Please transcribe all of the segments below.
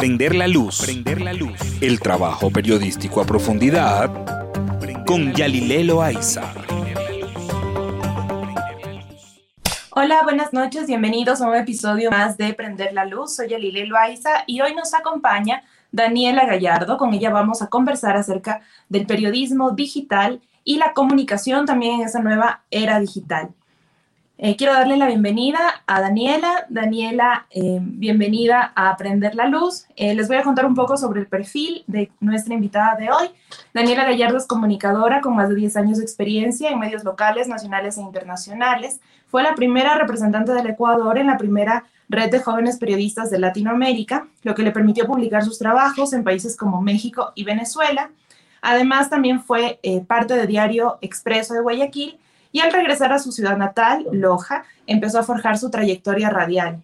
Prender la luz. Prender la luz. El trabajo periodístico a profundidad con Yalilelo Aiza. Hola, buenas noches, bienvenidos a un episodio más de Prender la Luz. Soy Yalilelo Aiza y hoy nos acompaña Daniela Gallardo. Con ella vamos a conversar acerca del periodismo digital y la comunicación también en esa nueva era digital. Eh, quiero darle la bienvenida a Daniela. Daniela, eh, bienvenida a Aprender la Luz. Eh, les voy a contar un poco sobre el perfil de nuestra invitada de hoy. Daniela Gallardo es comunicadora con más de 10 años de experiencia en medios locales, nacionales e internacionales. Fue la primera representante del Ecuador en la primera red de jóvenes periodistas de Latinoamérica, lo que le permitió publicar sus trabajos en países como México y Venezuela. Además, también fue parte de Diario Expreso de Guayaquil y al regresar a su ciudad natal, Loja, empezó a forjar su trayectoria radial.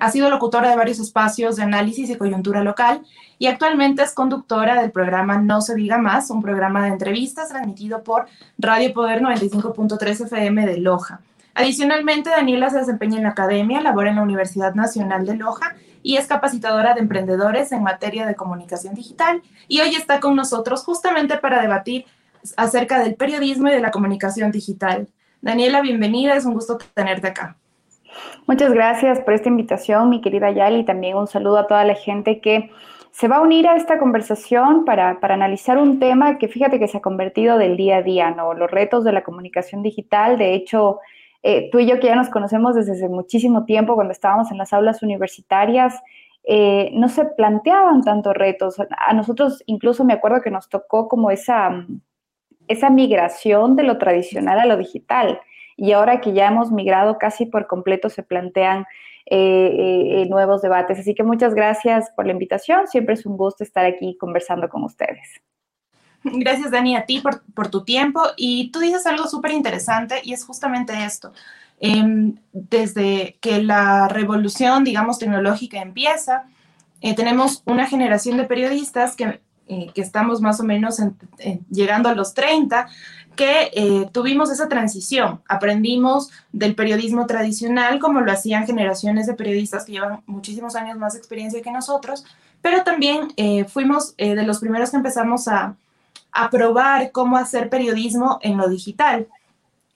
Ha sido locutora de varios espacios de análisis y coyuntura local y actualmente es conductora del programa No se diga más, un programa de entrevistas transmitido por Radio Poder 95.3 FM de Loja. Adicionalmente, Daniela se desempeña en la academia, labora en la Universidad Nacional de Loja y es capacitadora de emprendedores en materia de comunicación digital. Y hoy está con nosotros justamente para debatir acerca del periodismo y de la comunicación digital. Daniela, bienvenida, es un gusto tenerte acá. Muchas gracias por esta invitación, mi querida Yali, también un saludo a toda la gente que se va a unir a esta conversación para, analizar un tema que fíjate que se ha convertido del día a día, ¿no? Los retos de la comunicación digital. De hecho, eh, tú y yo que ya nos conocemos desde muchísimo tiempo, cuando estábamos en las aulas universitarias, eh, no se planteaban tantos retos. A nosotros incluso me acuerdo que nos tocó como esa esa migración de lo tradicional a lo digital. Y ahora que ya hemos migrado casi por completo, se plantean eh, eh, eh, nuevos debates. Así que muchas gracias por la invitación. Siempre es un gusto estar aquí conversando con ustedes. Gracias, Dani, a ti por, tu tiempo. Y tú dices algo súper interesante y es justamente esto. Em, desde que la revolución, digamos, tecnológica empieza, tenemos una generación de periodistas que eh, que estamos más o menos llegando a los 30, que eh, tuvimos esa transición. Aprendimos del periodismo tradicional, como lo hacían generaciones de periodistas que llevan muchísimos años más experiencia que nosotros, pero también eh, fuimos de los primeros que empezamos a, a probar cómo hacer periodismo en lo digital.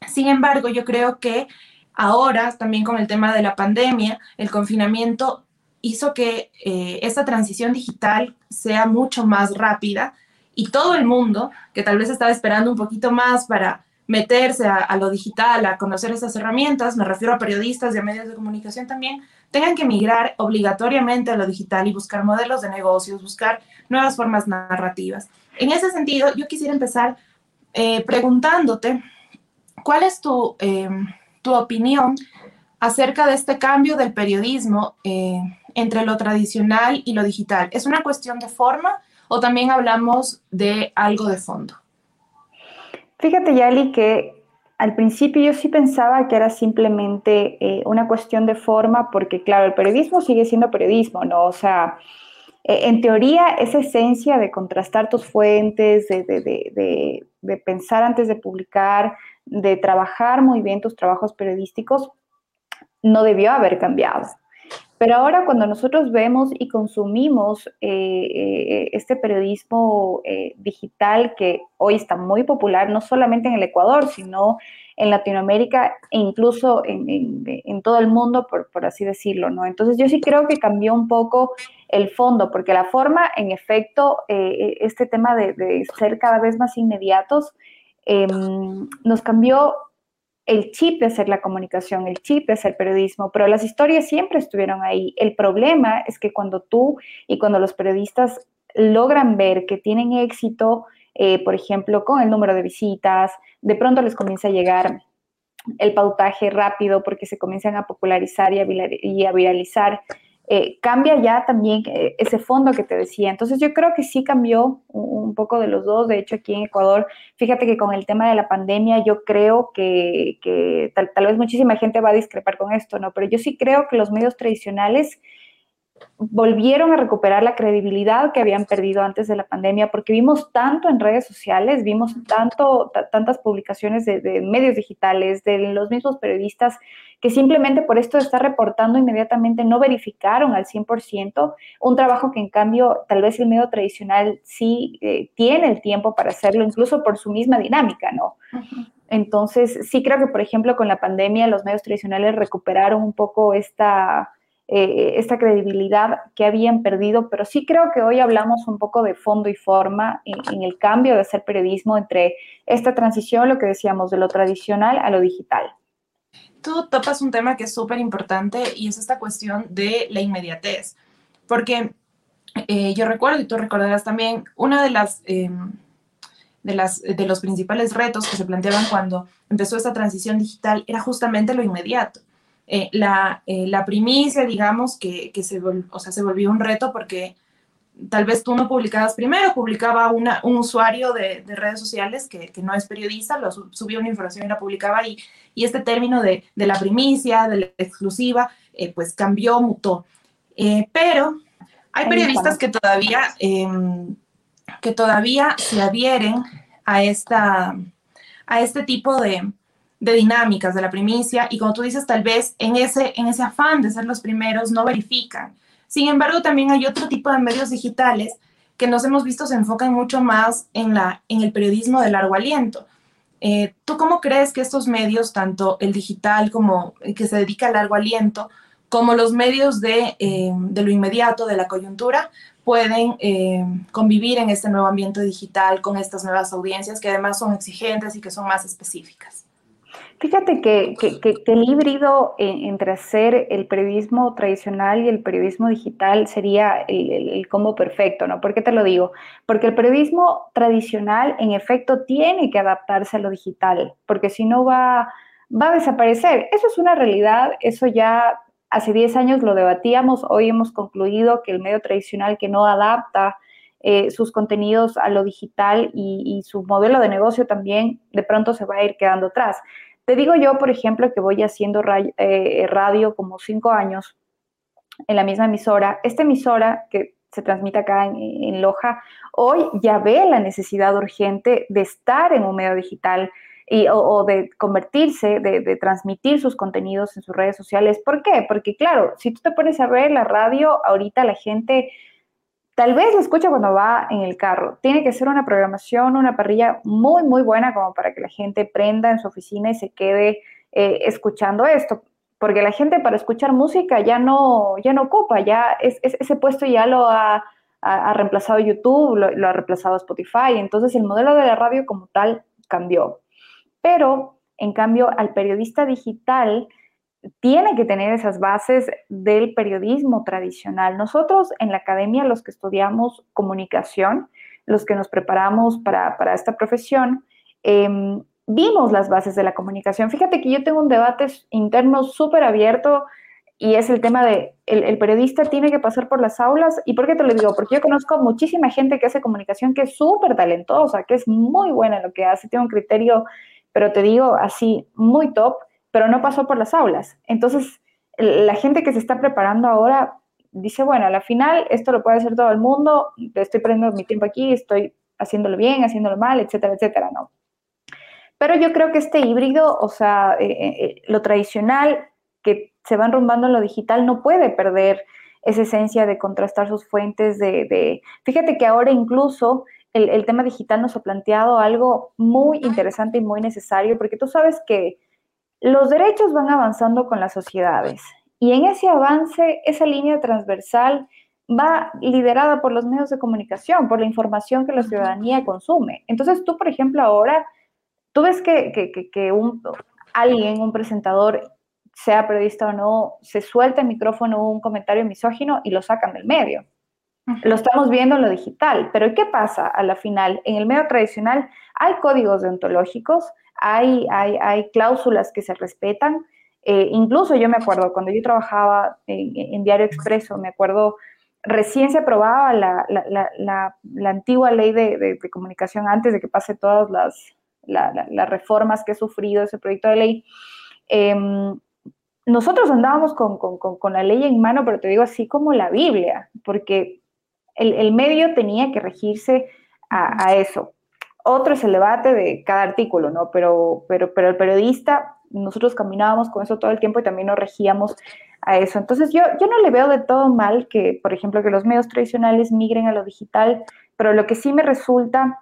Sin embargo, yo creo que ahora, también con el tema de la pandemia, el confinamiento hizo que eh, esta transición digital sea mucho más rápida y todo el mundo, que tal vez estaba esperando un poquito más para meterse a, lo digital, a conocer estas herramientas, me refiero a periodistas y a medios de comunicación también, tengan que migrar obligatoriamente a lo digital y buscar modelos de negocios, buscar nuevas formas narrativas. En ese sentido, yo quisiera empezar eh, preguntándote, ¿cuál es tu, eh, tu opinión acerca de este cambio del periodismo entre lo tradicional y lo digital? ¿Es una cuestión de forma o también hablamos de algo de fondo? Fíjate, Yali, que al principio yo sí pensaba que era simplemente eh, una cuestión de forma, porque claro, el periodismo sigue siendo periodismo, ¿no? O sea, e, en teoría, esa esencia de contrastar tus fuentes, de, de pensar antes de publicar, de trabajar muy bien tus trabajos periodísticos, no debió haber cambiado. Pero ahora cuando nosotros vemos y consumimos eh, eh, este periodismo eh, digital que hoy está muy popular, no solamente en el Ecuador, sino en Latinoamérica e incluso en, todo el mundo, por, así decirlo, ¿no? Entonces yo sí creo que cambió un poco el fondo, porque la forma, en efecto, este tema de, de, ser cada vez más inmediatos, em, nos cambió el chip de hacer la comunicación, el chip de hacer periodismo, pero las historias siempre estuvieron ahí. El problema es que cuando tú y cuando los periodistas logran ver que tienen éxito, eh, por ejemplo, con el número de visitas, de pronto les comienza a llegar el pautaje rápido porque se comienzan a popularizar y a viralizar eh, cambia ya también eh, ese fondo que te decía. Entonces yo creo que sí cambió un, poco de los dos. De hecho, aquí en Ecuador, fíjate que con el tema de la pandemia, yo creo que, tal, vez muchísima gente va a discrepar con esto, ¿no? Pero yo sí creo que los medios tradicionales volvieron a recuperar la credibilidad que habían perdido antes de la pandemia, porque vimos tanto en redes sociales, vimos tanto, tantas publicaciones de, de, medios digitales, de los mismos periodistas, que simplemente por esto de estar reportando inmediatamente no verificaron al 100%, un trabajo que en cambio tal vez el medio tradicional sí eh, tiene el tiempo para hacerlo, incluso por su misma dinámica, ¿no? Entonces, sí creo que, por ejemplo, con la pandemia los medios tradicionales recuperaron un poco esta eh, esta credibilidad que habían perdido, pero sí creo que hoy hablamos un poco de fondo y forma en, el cambio de hacer periodismo entre esta transición, lo que decíamos, de lo tradicional a lo digital. Tú topas un tema que es súper importante y es esta cuestión de la inmediatez, porque eh, yo recuerdo, y tú recordarás también, una de las... Em, de, las, de los principales retos que se planteaban cuando empezó esta transición digital era justamente lo inmediato. Eh, la, eh, la, primicia, digamos, que, que se, o sea, se volvió un reto porque tal vez tú no publicabas primero, publicaba una, un usuario de, de redes sociales que, que, no es periodista, lo subía una información y la publicaba y, y este término de, de, la primicia, de la exclusiva, eh, pues cambió, mutó. pero hay periodistas que todavía, em, que todavía se adhieren a, esta, a este tipo de, de dinámicas de la primicia y como tú dices, tal vez en ese, en ese afán de ser los primeros no verifican. Sin embargo, también hay otro tipo de medios digitales que nos hemos visto se enfocan mucho más en, la, en el periodismo de largo aliento. Eh, ¿Tú cómo crees que estos medios, tanto el digital como el que se dedica al largo aliento, como los medios de, eh, de lo inmediato, de la coyuntura, pueden eh, convivir en este nuevo ambiente digital con estas nuevas audiencias que además son exigentes y que son más específicas? Fíjate que, el híbrido entre hacer el periodismo tradicional y el periodismo digital sería el, combo perfecto, ¿no? ¿Por qué te lo digo? Porque el periodismo tradicional, en efecto, tiene que adaptarse a lo digital, porque si no va, va a desaparecer. Eso es una realidad, eso ya hace 10 años lo debatíamos, hoy hemos concluido que el medio tradicional que no adapta eh, sus contenidos a lo digital y, su modelo de negocio también de pronto se va a ir quedando atrás. Te digo yo, por ejemplo, que voy haciendo eh, radio como cinco años en la misma emisora. Esta emisora que se transmite acá en, Loja, hoy ya ve la necesidad urgente de estar en un medio digital y, o, de convertirse, de, de, transmitir sus contenidos en sus redes sociales. ¿Por qué? Porque claro, si tú te pones a ver la radio, ahorita la gente Tal vez lo escucha cuando va en el carro. Tiene que ser una programación, una parrilla muy, muy buena como para que la gente prenda en su oficina y se quede eh, escuchando esto. Porque la gente para escuchar música ya no, ya no ocupa, ya es, ese puesto ya lo ha, reemplazado YouTube, lo, lo ha reemplazado Spotify. Entonces el modelo de la radio como tal cambió. Pero, en cambio, al periodista digital tiene que tener esas bases del periodismo tradicional. Nosotros en la academia, los que estudiamos comunicación, los que nos preparamos para, esta profesión, em, vimos las bases de la comunicación. Fíjate que yo tengo un debate interno súper abierto y es el tema de el, periodista tiene que pasar por las aulas. ¿Y por qué te lo digo? Porque yo conozco muchísima gente que hace comunicación que es súper talentosa, que es muy buena en lo que hace, tiene un criterio, pero te digo así, muy top pero no pasó por las aulas. Entonces, la gente que se está preparando ahora dice, bueno, a la final esto lo puede hacer todo el mundo, estoy perdiendo mi tiempo aquí, estoy haciéndolo bien, haciéndolo mal, etcétera, etcétera, ¿no? Pero yo creo que este híbrido, o sea, eh, eh, eh, lo tradicional que se va enrumbando en lo digital no puede perder esa esencia de contrastar sus fuentes, de... Fíjate que ahora incluso el, el tema digital nos ha planteado algo muy interesante y muy necesario, porque tú sabes que los derechos van avanzando con las sociedades y en ese avance, esa línea transversal va liderada por los medios de comunicación, por la información que la ciudadanía consume. Entonces tú, por ejemplo, ahora, tú ves que, un, alguien, un presentador, sea periodista o no, se suelta el micrófono un comentario misógino y lo sacan del medio. Lo estamos viendo en lo digital, pero ¿qué pasa a la final? En el medio tradicional hay códigos deontológicos, hay, hay, cláusulas que se respetan. Eh, incluso yo me acuerdo, cuando yo trabajaba en, Diario Expreso, me acuerdo, recién se aprobaba la, antigua ley de, comunicación antes de que pase todas las, reformas que he sufrido ese proyecto de ley. Em, nosotros andábamos con, la ley en mano, pero te digo así como la Biblia, porque el, medio tenía que regirse a, eso. Otro es el debate de cada artículo, ¿no? Pero, pero, pero el periodista, nosotros caminábamos con eso todo el tiempo y también nos regíamos a eso. Entonces yo, yo no le veo de todo mal que, por ejemplo, que los medios tradicionales migren a lo digital, pero lo que sí me resulta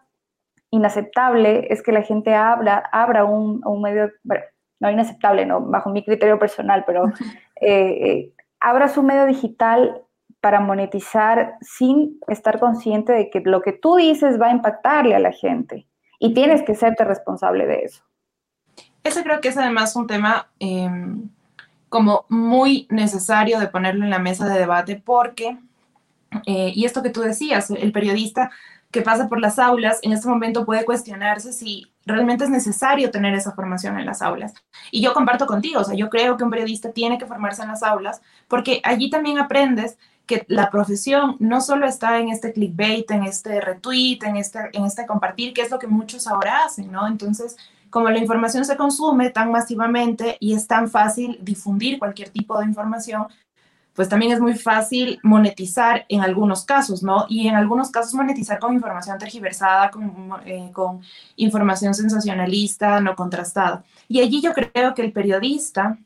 inaceptable es que la gente abra, abra un, medio, bueno, no inaceptable, no, bajo mi criterio personal, pero eh, eh, abra su medio digital para monetizar sin estar consciente de que lo que tú dices va a impactarle a la gente y tienes que serte responsable de eso. Ese creo que es además un tema em, como muy necesario de ponerlo en la mesa de debate porque, eh, y esto que tú decías, el periodista que pasa por las aulas en este momento puede cuestionarse si realmente es necesario tener esa formación en las aulas. Y yo comparto contigo, o sea, yo creo que un periodista tiene que formarse en las aulas porque allí también aprendes que la profesión no solo está en este clickbait, en este retweet, en este, en este compartir, que es lo que muchos ahora hacen, ¿no? Entonces, como la información se consume tan masivamente y es tan fácil difundir cualquier tipo de información, pues también es muy fácil monetizar en algunos casos, ¿no? Y en algunos casos monetizar con información tergiversada, con, eh, con información sensacionalista, no contrastada. Y allí yo creo que el periodista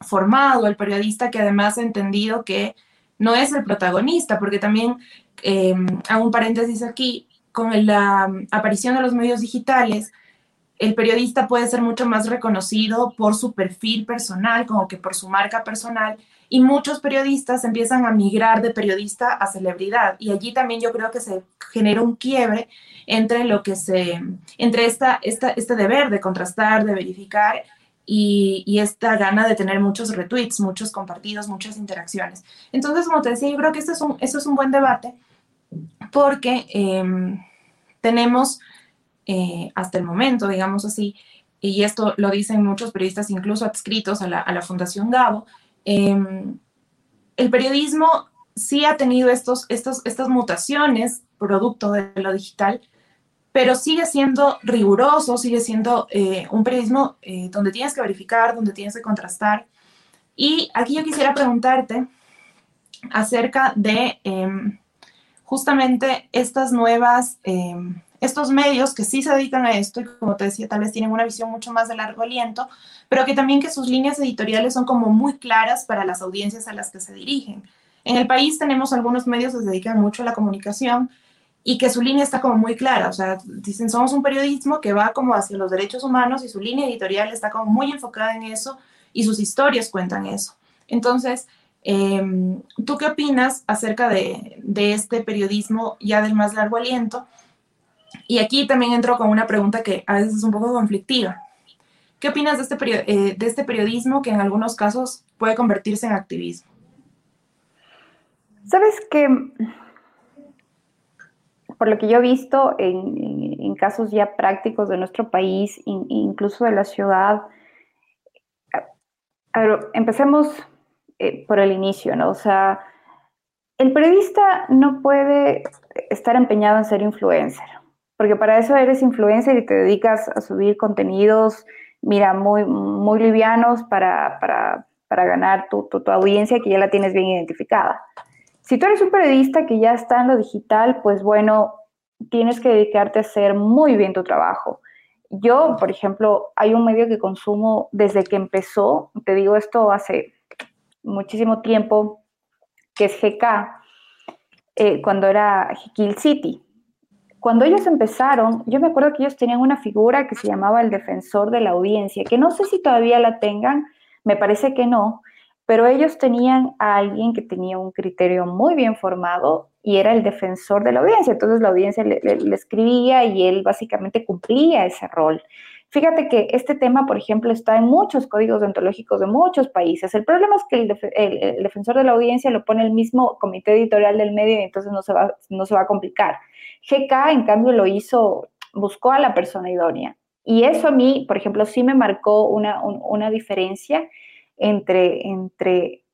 formado, el periodista que además ha entendido que no es el protagonista, porque también, eh, hago un paréntesis aquí, con la aparición de los medios digitales, el periodista puede ser mucho más reconocido por su perfil personal, como que por su marca personal, y muchos periodistas empiezan a migrar de periodista a celebridad. Y allí también yo creo que se genera un quiebre entre lo que se, entre esta, esta, este deber de contrastar, de verificar y, esta gana de tener muchos retweets, muchos compartidos, muchas interacciones. Entonces, como te decía, yo creo que esto es un, esto es un buen debate porque em, tenemos eh, hasta el momento, digamos así, y esto lo dicen muchos periodistas incluso adscritos a la, Fundación Gabo, em, el periodismo sí ha tenido estos, estos, estas mutaciones producto de lo digital, pero sigue siendo riguroso, sigue siendo eh, un periodismo eh, donde tienes que verificar, donde tienes que contrastar. Y aquí yo quisiera preguntarte acerca de em, justamente estas nuevas em, estos medios que sí se dedican a esto y como te decía, tal vez tienen una visión mucho más de largo aliento, pero que también que sus líneas editoriales son como muy claras para las audiencias a las que se dirigen. En el país tenemos algunos medios que se dedican mucho a la comunicación y que su línea está como muy clara, o sea, dicen, somos un periodismo que va como hacia los derechos humanos y su línea editorial está como muy enfocada en eso y sus historias cuentan eso. Entonces, em, ¿tú qué opinas acerca de, de este periodismo ya del más largo aliento? Y aquí también entro con una pregunta que a veces es un poco conflictiva. ¿Qué opinas de este, eh, de este periodismo que en algunos casos puede convertirse en activismo? Sabes que, por lo que yo he visto en, casos ya prácticos de nuestro país, incluso de la ciudad, empecemos eh, por el inicio, ¿no? O sea, el periodista no puede estar empeñado en ser influencer porque para eso eres influencer y te dedicas a subir contenidos, mira, muy, muy livianos para, ganar tu, audiencia que ya la tienes bien identificada. Si tú eres un periodista que ya está en lo digital, pues bueno, tienes que dedicarte a hacer muy bien tu trabajo. Yo, por ejemplo, hay un medio que consumo desde que empezó, te digo esto hace muchísimo tiempo, que es GK, eh, cuando era Kill City. Cuando ellos empezaron, yo me acuerdo que ellos tenían una figura que se llamaba el defensor de la audiencia, que no sé si todavía la tengan, me parece que no, pero ellos tenían a alguien que tenía un criterio muy bien formado y era el defensor de la audiencia. Entonces la audiencia le, escribía y él básicamente cumplía ese rol. Fíjate que este tema, por ejemplo, está en muchos códigos deontológicos de muchos países. El problema es que el, defensor de la audiencia lo pone el mismo comité editorial del medio y entonces no se va, no se va a complicar. GK, en cambio, lo hizo, buscó a la persona idónea. Y eso a mí, por ejemplo, sí me marcó una, diferencia entre, entre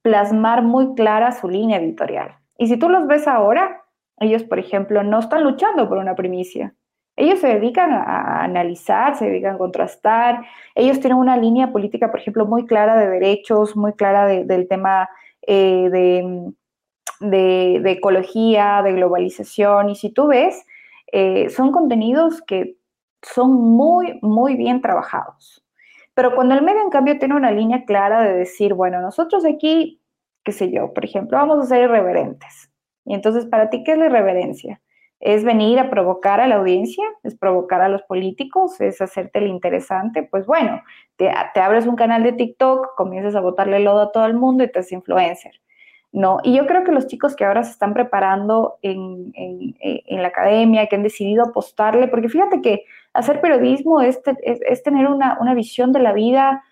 plasmar muy clara su línea editorial. Y si tú los ves ahora, ellos, por ejemplo, no están luchando por una primicia. Ellos se dedican a, analizar, se dedican a contrastar. Ellos tienen una línea política, por ejemplo, muy clara de derechos, muy clara del tema eh, de, ecología, de globalización. Y si tú ves, eh, son contenidos que son muy, muy bien trabajados. Pero cuando el medio, en cambio, tiene una línea clara de decir, bueno, nosotros aquí, qué sé yo, por ejemplo, vamos a ser irreverentes. Y entonces, ¿para ti qué es la irreverencia? ¿Es venir a provocar a la audiencia? ¿Es provocar a los políticos? ¿Es hacerte el interesante? Pues bueno, te, abres un canal de TikTok, comienzas a botarle lodo a todo el mundo y te haces influencer. ¿no? Y yo creo que los chicos que ahora se están preparando en, la academia, que han decidido apostarle, porque fíjate que hacer periodismo es, tener una, visión de la vida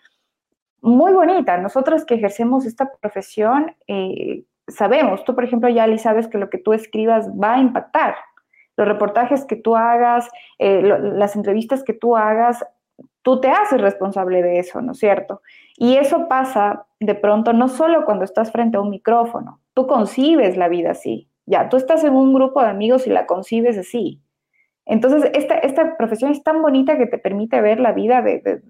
muy bonita. Nosotros que ejercemos esta profesión, eh, sabemos, tú por ejemplo, ya sabes que lo que tú escribas va a impactar. Los reportajes que tú hagas, eh, las entrevistas que tú hagas, tú te haces responsable de eso, ¿no es cierto? Y eso pasa de pronto no solo cuando estás frente a un micrófono, tú concibes la vida así. Ya, tú estás en un grupo de amigos y la concibes así. Entonces, esta, esta profesión es tan bonita que te permite ver la vida de,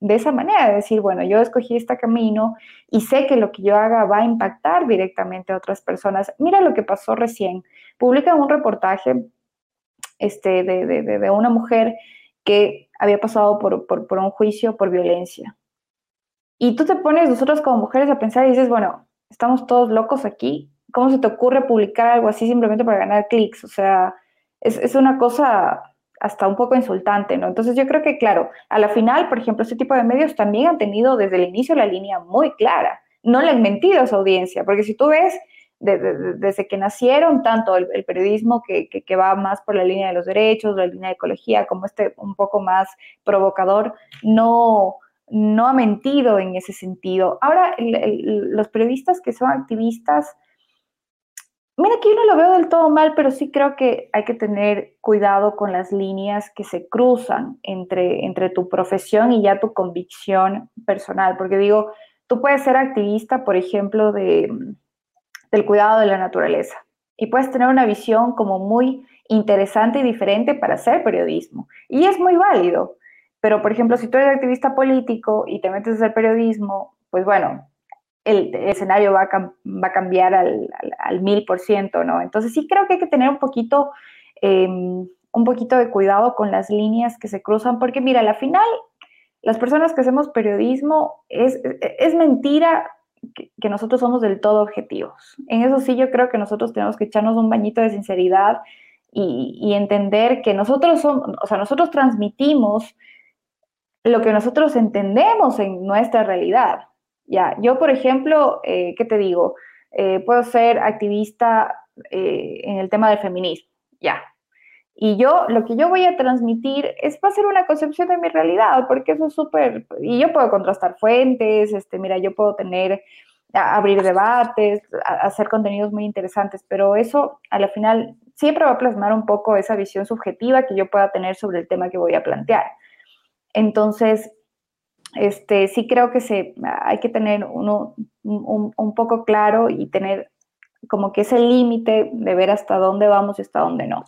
de esa manera, de decir, bueno, yo escogí este camino y sé que lo que yo haga va a impactar directamente a otras personas. Mira lo que pasó recién. Publica un reportaje este, de, de, una mujer que había pasado por, por, por, un juicio por violencia. Y tú te pones nosotros como mujeres a pensar y dices, bueno, estamos todos locos aquí. ¿Cómo se te ocurre publicar algo así simplemente para ganar clics? O sea, es, es una cosa hasta un poco insultante, ¿no? Entonces yo creo que, claro, a la final, por ejemplo, este tipo de medios también han tenido desde el inicio la línea muy clara. No le han mentido a su audiencia, porque si tú ves desde que nacieron, tanto el, periodismo que, que, va más por la línea de los derechos, la línea de ecología, como este un poco más provocador, no, no ha mentido en ese sentido. Ahora, los periodistas que son activistas, Mira, aquí no lo veo del todo mal, pero sí creo que hay que tener cuidado con las líneas que se cruzan entre, entre tu profesión y ya tu convicción personal, porque digo, tú puedes ser activista, por ejemplo, de, del cuidado de la naturaleza y puedes tener una visión como muy interesante y diferente para hacer periodismo. Y es muy válido. Pero, por ejemplo, si tú eres activista político y te metes a hacer periodismo, pues bueno, el, escenario va a, cambiar al, mil por ciento, ¿no? Entonces sí creo que hay que tener un poquito, em, un poquito de cuidado con las líneas que se cruzan, porque mira, al final, las personas que hacemos periodismo, es, es mentira que, nosotros somos del todo objetivos. En eso sí yo creo que nosotros tenemos que echarnos un bañito de sinceridad y, y entender que nosotros somos, o sea, nosotros transmitimos lo que nosotros entendemos en nuestra realidad. Ya, yo, por ejemplo, eh, ¿qué te digo? Eh, puedo ser activista eh, en el tema del feminismo, ya. Y yo, lo que yo voy a transmitir es, va a una concepción de mi realidad, porque eso es súper, y yo puedo contrastar fuentes, este, mira, yo puedo tener, abrir debates, hacer contenidos muy interesantes, pero eso, a la final, siempre va a plasmar un poco esa visión subjetiva que yo pueda tener sobre el tema que voy a plantear. Entonces, este, sí creo que se, hay que tener uno un, poco claro y tener como que ese límite de ver hasta dónde vamos y hasta dónde no.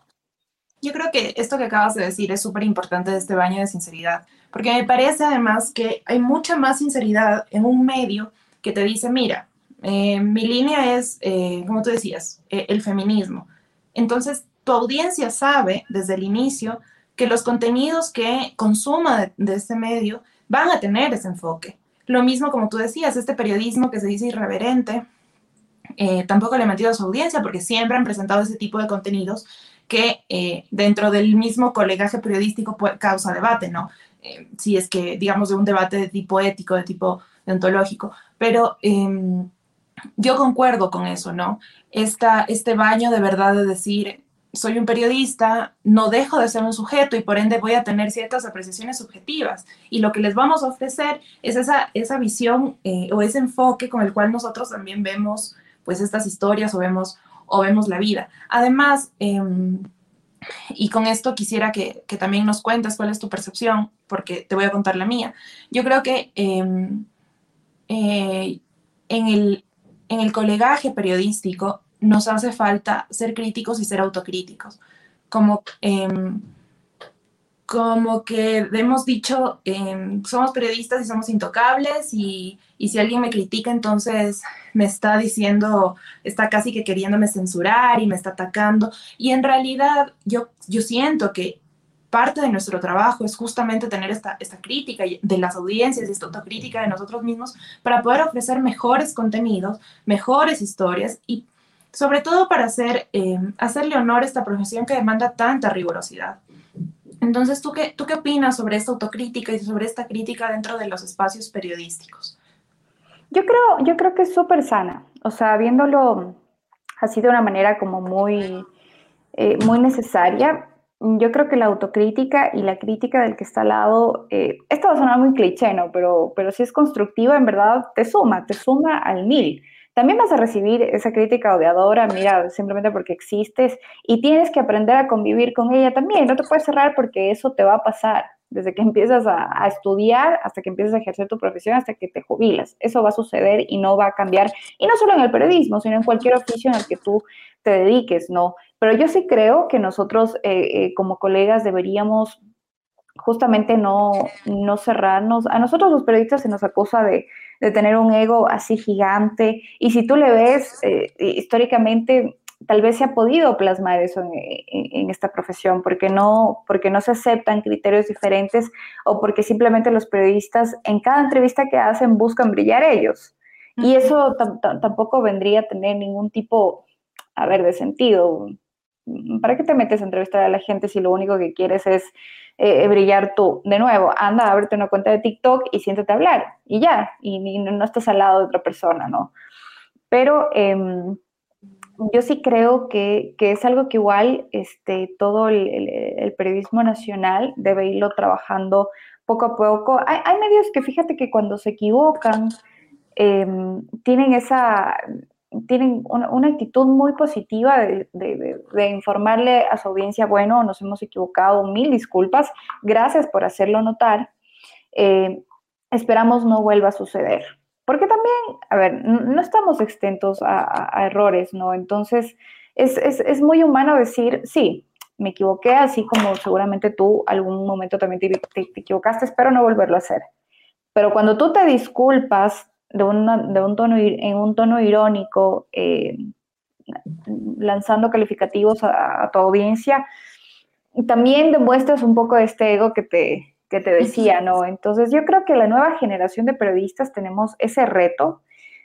Yo creo que esto que acabas de decir es súper importante de este baño de sinceridad, porque me parece además que hay mucha más sinceridad en un medio que te dice, mira, eh, mi línea es, eh, como tú decías, eh, el feminismo. Entonces, tu audiencia sabe desde el inicio que los contenidos que consuma de, de este medio van a tener ese enfoque. Lo mismo como tú decías, este periodismo que se dice irreverente, eh, tampoco le ha metido a su audiencia porque siempre han presentado ese tipo de contenidos que eh, dentro del mismo colegaje periodístico causa debate, ¿no? Eh, si es que, digamos, de un debate de tipo ético, de tipo deontológico. Pero em, yo concuerdo con eso, ¿no? Esta, este baño de verdad de decir, soy un periodista, no dejo de ser un sujeto y por ende voy a tener ciertas apreciaciones subjetivas. Y lo que les vamos a ofrecer es esa, esa visión eh, o ese enfoque con el cual nosotros también vemos pues estas historias o vemos, o vemos la vida. Además, em, y con esto quisiera que, también nos cuentes cuál es tu percepción, porque te voy a contar la mía. Yo creo que em, eh, en, el, en el colegaje periodístico nos hace falta ser críticos y ser autocríticos. Como, em, como que hemos dicho, em, somos periodistas y somos intocables y, y, si alguien me critica, entonces me está diciendo, está casi que queriéndome censurar y me está atacando. Y en realidad yo, yo siento que parte de nuestro trabajo es justamente tener esta, esta crítica de las audiencias y esta autocrítica de nosotros mismos para poder ofrecer mejores contenidos, mejores historias y sobre todo para hacer, em, hacerle honor a esta profesión que demanda tanta rigurosidad. Entonces, ¿tú qué, ¿tú qué opinas sobre esta autocrítica y sobre esta crítica dentro de los espacios periodísticos? Yo creo, yo creo que es súper sana, o sea, viéndolo así de una manera como muy, eh, muy necesaria, yo creo que la autocrítica y la crítica del que está al lado, eh, esto va a sonar muy cliché, ¿no? Pero, pero si es constructiva, en verdad te suma, te suma al mil también vas a recibir esa crítica odiadora, mira, simplemente porque existes y tienes que aprender a convivir con ella también. No te puedes cerrar porque eso te va a pasar desde que empiezas a, estudiar hasta que empiezas a ejercer tu profesión, hasta que te jubilas. Eso va a suceder y no va a cambiar. Y no solo en el periodismo, sino en cualquier oficio en el que tú te dediques, ¿no? Pero yo sí creo que nosotros eh, eh, como colegas deberíamos justamente no, no cerrarnos. A nosotros los periodistas se nos acusa de de tener un ego así gigante. Y si tú le ves eh, históricamente, tal vez se ha podido plasmar eso en, esta profesión, porque no, porque no se aceptan criterios diferentes o porque simplemente los periodistas en cada entrevista que hacen buscan brillar ellos. Y eso tampoco vendría a tener ningún tipo, a ver, de sentido. ¿Para qué te metes a entrevistar a la gente si lo único que quieres es eh, brillar tú. De nuevo, anda, ábrete una cuenta de TikTok y siéntate hablar y ya, y, no, estás al lado de otra persona, ¿no? Pero em, yo sí creo que, es algo que igual este, todo el, periodismo nacional debe irlo trabajando poco a poco. Hay, hay medios que fíjate que cuando se equivocan, em, tienen esa, tienen una, actitud muy positiva de, informarle a su audiencia, bueno, nos hemos equivocado, mil disculpas, gracias por hacerlo notar, eh, esperamos no vuelva a suceder. Porque también, a ver, no estamos exentos a, errores, ¿no? Entonces, es, muy humano decir, sí, me equivoqué, así como seguramente tú algún momento también te, te equivocaste, espero no volverlo a hacer. Pero cuando tú te disculpas, de, un tono, en un tono irónico, eh, lanzando calificativos a, tu audiencia, también demuestras un poco de este ego que te, que te decía, ¿no? Entonces yo creo que la nueva generación de periodistas tenemos ese reto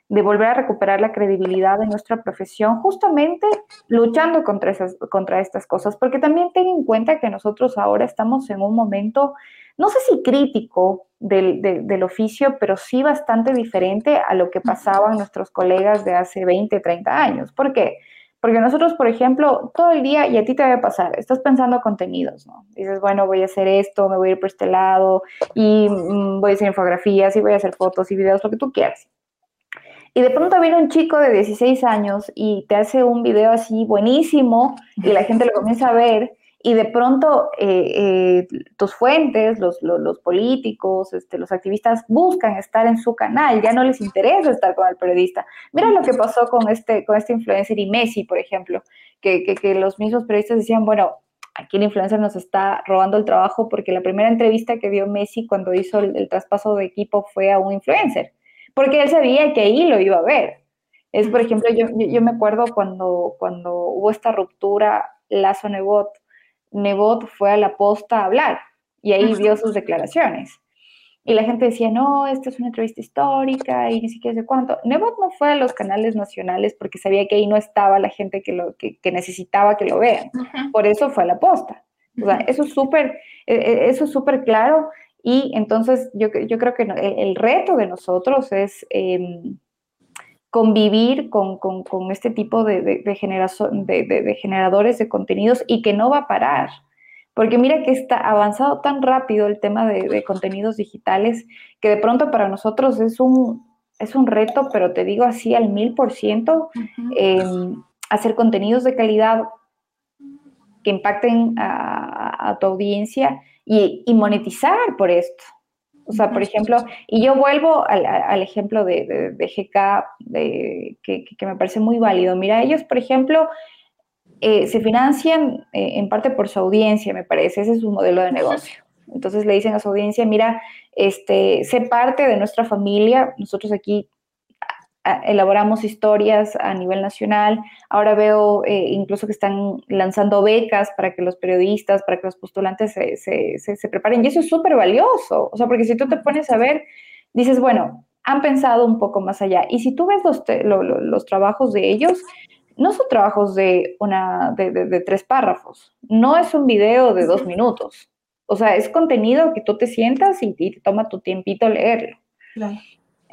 de volver a recuperar la credibilidad de nuestra profesión, justamente luchando contra, esas, contra estas cosas, porque también ten en cuenta que nosotros ahora estamos en un momento no sé si crítico del, oficio, pero sí bastante diferente a lo que pasaban nuestros colegas de hace 20, 30 años. ¿Por qué? Porque nosotros, por ejemplo, todo el día, y a ti te debe pasar, estás pensando contenidos, ¿no? Dices, bueno, voy a hacer esto, me voy a ir por este lado, y mm, voy a hacer infografías, y voy a hacer fotos y videos, lo que tú quieras. Y de pronto viene un chico de 16 años y te hace un video así buenísimo, y la gente lo comienza a ver, y de pronto eh, eh, tus fuentes, los, políticos, este, los activistas buscan estar en su canal, ya no les interesa estar con el periodista. Mira lo que pasó con este, con este influencer y Messi, por ejemplo, que, que, los mismos periodistas decían, bueno, aquí el influencer nos está robando el trabajo porque la primera entrevista que dio Messi cuando hizo el, traspaso de equipo fue a un influencer, porque él sabía que ahí lo iba a ver. Es, por ejemplo, yo, yo, me acuerdo cuando, cuando hubo esta ruptura Lazo Nebot fue a la posta a hablar y ahí dio sus declaraciones. Y la gente decía, no, esta es una entrevista histórica y ni siquiera sé cuánto. Nebot no fue a los canales nacionales porque sabía que ahí no estaba la gente que, lo, que, necesitaba que lo vean. Por eso fue a la posta. O sea, eso es súper, e, e, eso es súper claro. Y entonces yo, yo creo que el, reto de nosotros es em, convivir con, este tipo de, de, generadores de contenidos y que no va a parar. Porque mira que está avanzado tan rápido el tema de, contenidos digitales que de pronto para nosotros es un, es un reto, pero te digo así al mil por ciento, em, hacer contenidos de calidad que impacten a, tu audiencia y, monetizar por esto. O sea, por ejemplo, y yo vuelvo al, ejemplo de, GK, que, me parece muy válido. Mira, ellos, por ejemplo, eh, se financian eh, en parte por su audiencia, me parece, ese es su modelo de negocio. Entonces le dicen a su audiencia, mira, este, sé parte de nuestra familia, nosotros aquí elaboramos historias a nivel nacional. Ahora veo eh, incluso que están lanzando becas para que los periodistas, para que los postulantes se, se, se, preparen. Y eso es súper valioso. O sea, porque si tú te pones a ver, dices, bueno, han pensado un poco más allá. Y si tú ves los, los trabajos de ellos, no son trabajos de, una, de, de, tres párrafos. No es un video de dos minutos. O sea, es contenido que tú te sientas y, y te toma tu tiempito leerlo. Claro.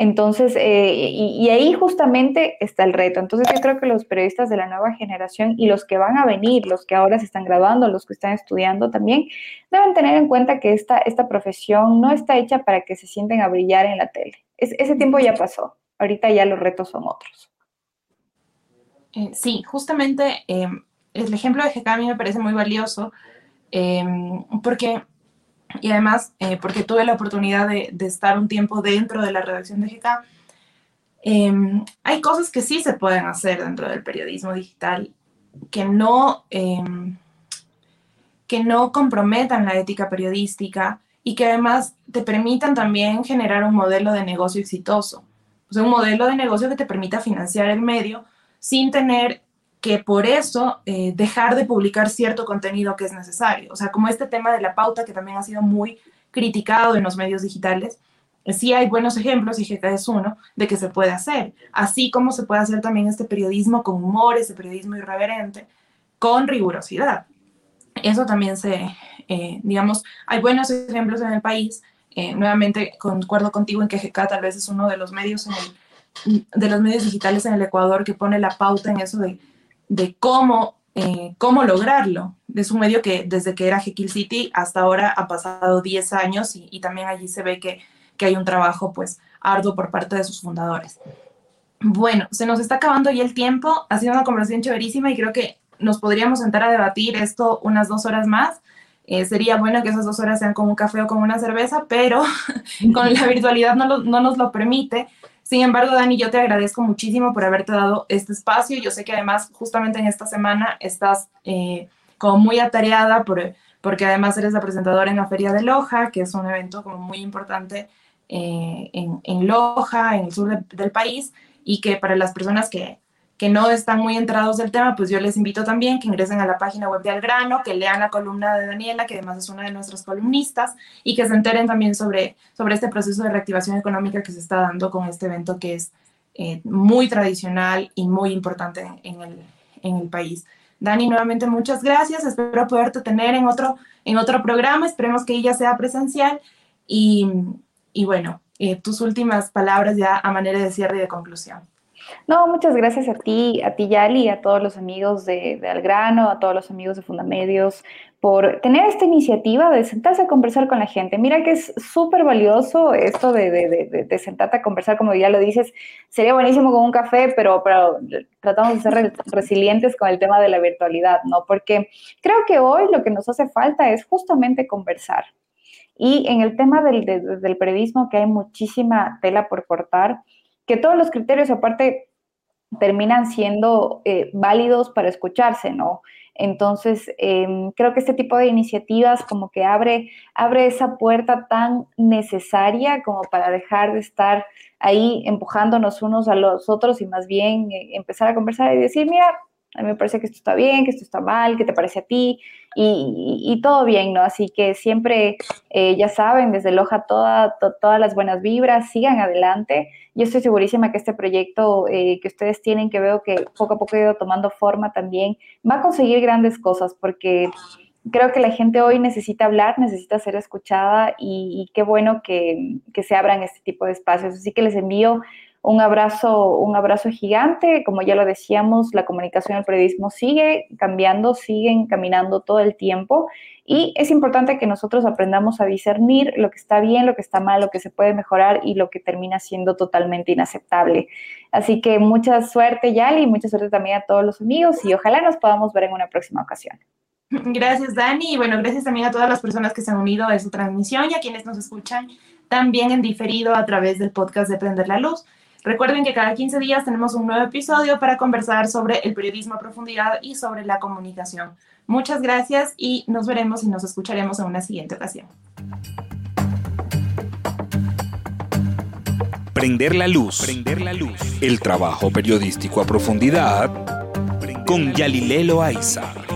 Entonces, eh, y, ahí justamente está el reto. Entonces, yo creo que los periodistas de la nueva generación y los que van a venir, los que ahora se están graduando, los que están estudiando también, deben tener en cuenta que esta, esta profesión no está hecha para que se sienten a brillar en la tele. ese tiempo ya pasó. Ahorita ya los retos son otros. Eh, sí, justamente eh, el ejemplo de GK a mí me parece muy valioso porque y además, eh, porque tuve la oportunidad de, estar un tiempo dentro de la redacción de GK, em, hay cosas que sí se pueden hacer dentro del periodismo digital que no, em, que no comprometan la ética periodística y que además te permitan también generar un modelo de negocio exitoso. O sea, un modelo de negocio que te permita financiar el medio sin tener que por eso eh, dejar de publicar cierto contenido que es necesario. O sea, como este tema de la pauta que también ha sido muy criticado en los medios digitales, eh, sí hay buenos ejemplos, y GK es uno, de que se puede hacer. Así como se puede hacer también este periodismo con humor, ese periodismo irreverente, con rigurosidad. Eso también se, eh, digamos, hay buenos ejemplos en el país. nuevamente, concuerdo contigo en que GK tal vez es uno de los medios de los medios digitales en el Ecuador que pone la pauta en eso de de cómo, eh, cómo lograrlo. Es un medio que desde que era Jekyll City hasta ahora ha pasado 10 años y, también allí se ve que, que, hay un trabajo pues arduo por parte de sus fundadores. Bueno, se nos está acabando ya el tiempo. Ha sido una conversación chéverísima y creo que nos podríamos sentar a debatir esto unas dos horas más. Eh, sería bueno que esas dos horas sean con un café o con una cerveza, pero con la virtualidad no, no nos lo permite. Sin embargo, Dani, yo te agradezco muchísimo por haberte dado este espacio. Yo sé que además, justamente en esta semana, estás eh, como muy atareada por, porque además eres la presentadora en la Feria de Loja, que es un evento como muy importante eh, en, Loja, en el sur del país, y que para las personas que, que no están muy enterados del tema, pues yo les invito también que ingresen a la página web de Algrano, que lean la columna de Daniela, que además es una de nuestras columnistas, y que se enteren también sobre, sobre este proceso de reactivación económica que se está dando con este evento que es eh, muy tradicional y muy importante en el, en el país. Dani, nuevamente muchas gracias. Espero poderte tener en otro, en otro programa. Esperemos que ella sea presencial. Y, y bueno, eh, tus últimas palabras ya a manera de cierre y de conclusión. No, muchas gracias a ti, a ti Yali, a todos los amigos de, de Algrano, a todos los amigos de Fundamedios, por tener esta iniciativa de sentarse a conversar con la gente. Mira que es súper valioso esto de, de, sentarte a conversar, como ya lo dices, sería buenísimo con un café, pero, pero tratamos de ser resilientes con el tema de la virtualidad, ¿no? Porque creo que hoy lo que nos hace falta es justamente conversar. Y en el tema del, del periodismo, que hay muchísima tela por cortar, que todos los criterios aparte terminan siendo eh, válidos para escucharse, ¿no? Entonces, em, creo que este tipo de iniciativas como que abre, abre esa puerta tan necesaria como para dejar de estar ahí empujándonos unos a los otros y más bien eh, empezar a conversar y decir, mira, a mí me parece que esto está bien, que esto está mal, que te parece a ti, y, todo bien, ¿no? Así que siempre, eh, ya saben, desde Loja toda, todas las buenas vibras, sigan adelante. Yo estoy segurísima que este proyecto eh, que ustedes tienen, que veo que poco a poco ha ido tomando forma también, va a conseguir grandes cosas, porque creo que la gente hoy necesita hablar, necesita ser escuchada, y, y qué bueno que, que se abran este tipo de espacios. Así que les envío un abrazo, un abrazo gigante. Como ya lo decíamos, la comunicación y el periodismo sigue cambiando, siguen caminando todo el tiempo y es importante que nosotros aprendamos a discernir lo que está bien, lo que está mal, lo que se puede mejorar y lo que termina siendo totalmente inaceptable. Así que mucha suerte, Yali, y mucha suerte también a todos los amigos y ojalá nos podamos ver en una próxima ocasión. Gracias, Dani. Y bueno, gracias también a todas las personas que se han unido a esta transmisión y a quienes nos escuchan también en diferido a través del podcast de Prender la Luz. Recuerden que cada 15 días tenemos un nuevo episodio para conversar sobre el periodismo a profundidad y sobre la comunicación. Muchas gracias y nos veremos y nos escucharemos en una siguiente ocasión. Prender la luz. Prender la luz. El trabajo periodístico a profundidad con Yalilelo Aiza.